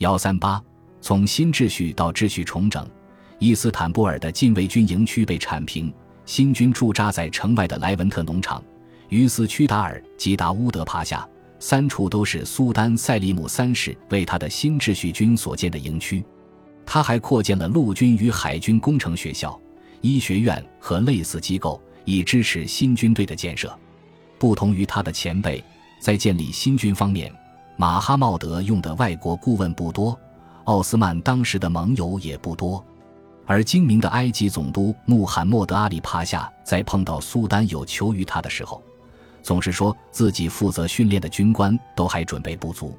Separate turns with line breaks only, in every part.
幺三八，从新秩序到秩序重整，伊斯坦布尔的禁卫军营区被铲平，新军驻扎在城外的莱文特农场、于斯屈达尔及达乌德帕夏三处都是苏丹塞利姆三世为他的新秩序军所建的营区。他还扩建了陆军与海军工程学校、医学院和类似机构，以支持新军队的建设。不同于他的前辈，在建立新军方面。马哈茂德用的外国顾问不多，奥斯曼当时的盟友也不多，而精明的埃及总督穆罕默德阿里帕夏在碰到苏丹有求于他的时候，总是说自己负责训练的军官都还准备不足。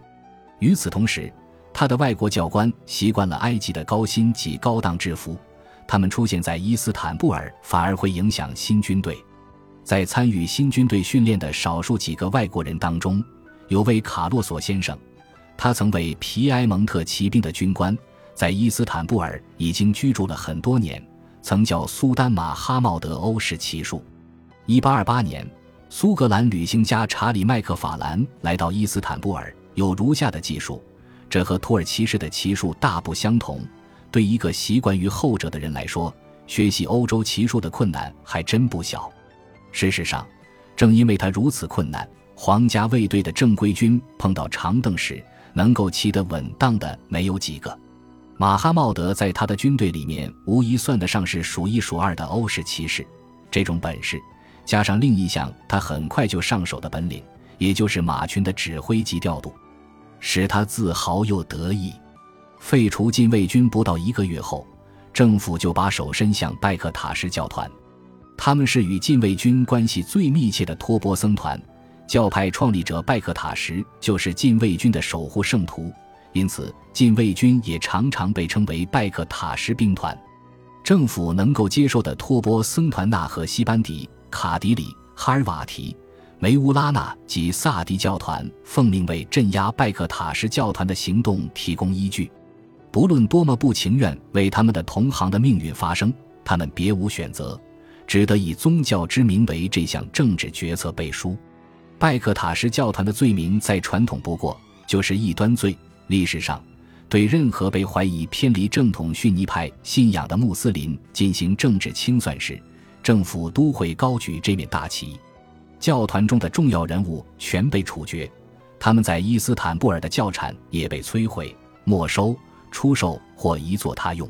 与此同时，他的外国教官习惯了埃及的高薪及高档制服，他们出现在伊斯坦布尔反而会影响新军队。在参与新军队训练的少数几个外国人当中。有位卡洛索先生，他曾为皮埃蒙特骑兵的军官，在伊斯坦布尔已经居住了很多年，曾教苏丹马哈茂德欧式骑术。一八二八年，苏格兰旅行家查理麦克法兰来到伊斯坦布尔，有如下的技术，这和土耳其式的骑术大不相同。对一个习惯于后者的人来说，学习欧洲骑术的困难还真不小。事实上，正因为他如此困难。皇家卫队的正规军碰到长凳时，能够骑得稳当的没有几个。马哈茂德在他的军队里面无疑算得上是数一数二的欧式骑士。这种本事，加上另一项他很快就上手的本领，也就是马群的指挥及调度，使他自豪又得意。废除禁卫军不到一个月后，政府就把手伸向拜克塔什教团，他们是与禁卫军关系最密切的托钵僧团。教派创立者拜克塔什就是禁卫军的守护圣徒，因此禁卫军也常常被称为拜克塔什兵团。政府能够接受的托波僧团纳和西班迪、卡迪里、哈尔瓦提、梅乌拉纳及萨迪教团奉命为镇压拜克塔什教团的行动提供依据。不论多么不情愿为他们的同行的命运发声，他们别无选择，只得以宗教之名为这项政治决策背书。拜克塔什教团的罪名再传统不过，就是异端罪。历史上，对任何被怀疑偏离正统逊尼派信仰的穆斯林进行政治清算时，政府都会高举这面大旗。教团中的重要人物全被处决，他们在伊斯坦布尔的教产也被摧毁、没收、出售或移作他用。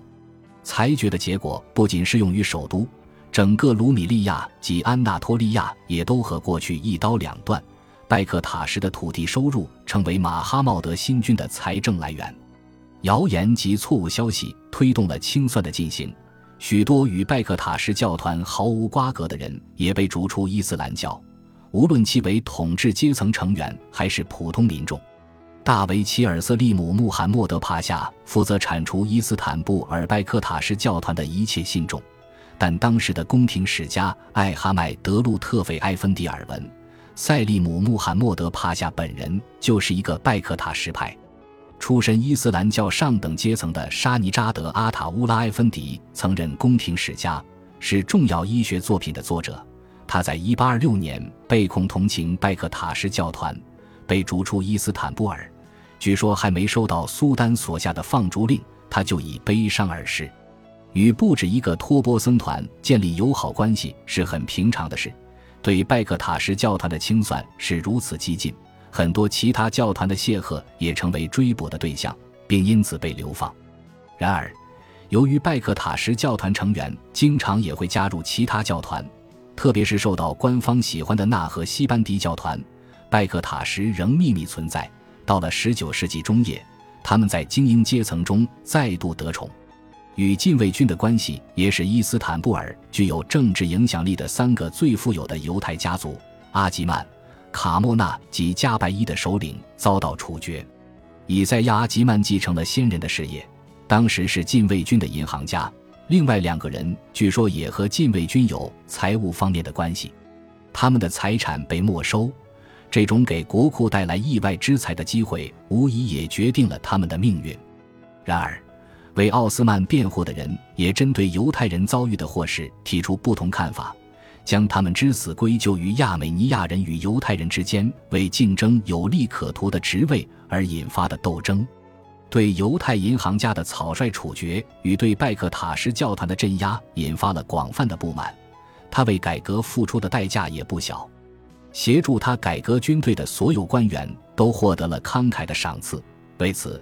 裁决的结果不仅适用于首都。整个卢米利亚及安纳托利亚也都和过去一刀两断。拜克塔什的土地收入成为马哈茂德新军的财政来源。谣言及错误消息推动了清算的进行，许多与拜克塔什教团毫无瓜葛的人也被逐出伊斯兰教，无论其为统治阶层成员还是普通民众。大维齐尔瑟利姆穆罕默德帕夏负责铲除伊斯坦布尔拜克塔什教团的一切信众。但当时的宫廷史家艾哈迈德路特费埃芬迪尔文，塞利姆穆罕默德帕夏本人就是一个拜克塔什派，出身伊斯兰教上等阶层的沙尼扎德阿塔乌拉埃芬迪曾任宫廷史家，是重要医学作品的作者。他在1826年被控同情拜克塔什教团，被逐出伊斯坦布尔。据说还没收到苏丹所下的放逐令，他就已悲伤而逝。与不止一个托钵僧团建立友好关系是很平常的事，对拜克塔什教团的清算是如此激进，很多其他教团的谢赫也成为追捕的对象，并因此被流放。然而，由于拜克塔什教团成员经常也会加入其他教团，特别是受到官方喜欢的纳和西班迪教团，拜克塔什仍秘密存在。到了19世纪中叶，他们在精英阶层中再度得宠。与禁卫军的关系也使伊斯坦布尔具有政治影响力的三个最富有的犹太家族阿吉曼、卡莫纳及加拜伊的首领遭到处决。以赛亚·阿吉曼继承了先人的事业，当时是禁卫军的银行家。另外两个人据说也和禁卫军有财务方面的关系，他们的财产被没收。这种给国库带来意外之财的机会，无疑也决定了他们的命运。然而。为奥斯曼辩护的人也针对犹太人遭遇的祸事提出不同看法，将他们之死归咎于亚美尼亚人与犹太人之间为竞争有利可图的职位而引发的斗争。对犹太银行家的草率处决与对拜克塔什教团的镇压引发了广泛的不满，他为改革付出的代价也不小。协助他改革军队的所有官员都获得了慷慨的赏赐，为此，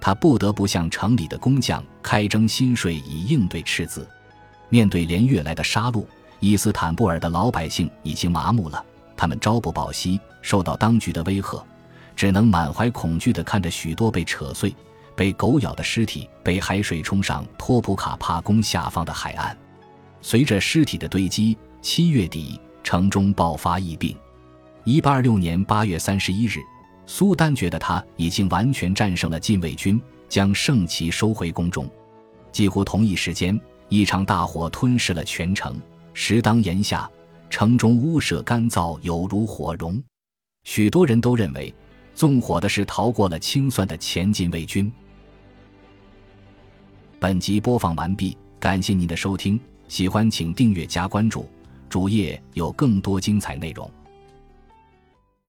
他不得不向城里的工匠开征新税以应对赤字。面对连月来的杀戮，伊斯坦布尔的老百姓已经麻木了，他们朝不保夕，受到当局的威吓，只能满怀恐惧地看着许多被扯碎、被狗咬的尸体被海水冲上托普卡帕宫下方的海岸。随着尸体的堆积，七月底城中爆发疫病。一八二六年八月三十一日，苏丹觉得他已经完全战胜了禁卫军，将圣旗收回宫中。几乎同一时间，一场大火吞噬了全城。时当炎夏，城中屋舍干燥，有如火熔。许多人都认为，纵火的是逃过了清算的前禁卫军。本集播放完毕，感谢您的收听，喜欢请订阅加关注，主页有更多精彩内容。